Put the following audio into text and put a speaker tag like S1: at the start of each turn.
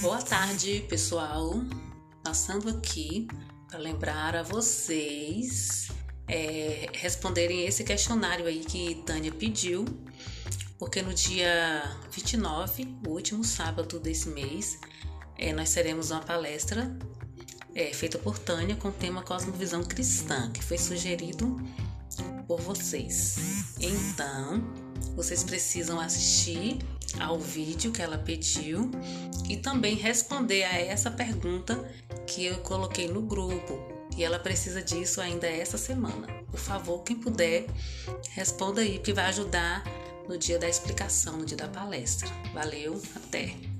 S1: Boa tarde, pessoal. Passando aqui para lembrar a vocês é, responderem esse questionário aí que Tânia pediu, porque no dia 29, o último sábado desse mês, é, nós teremos uma palestra é, feita por Tânia com o tema Cosmovisão Cristã, que foi sugerido por vocês. Então, vocês precisam assistir ao vídeo que ela pediu e também responder a essa pergunta que eu coloquei no grupo. E ela precisa disso ainda essa semana. Por favor, quem puder, responda aí, que vai ajudar no dia da explicação, no dia da palestra. Valeu, até!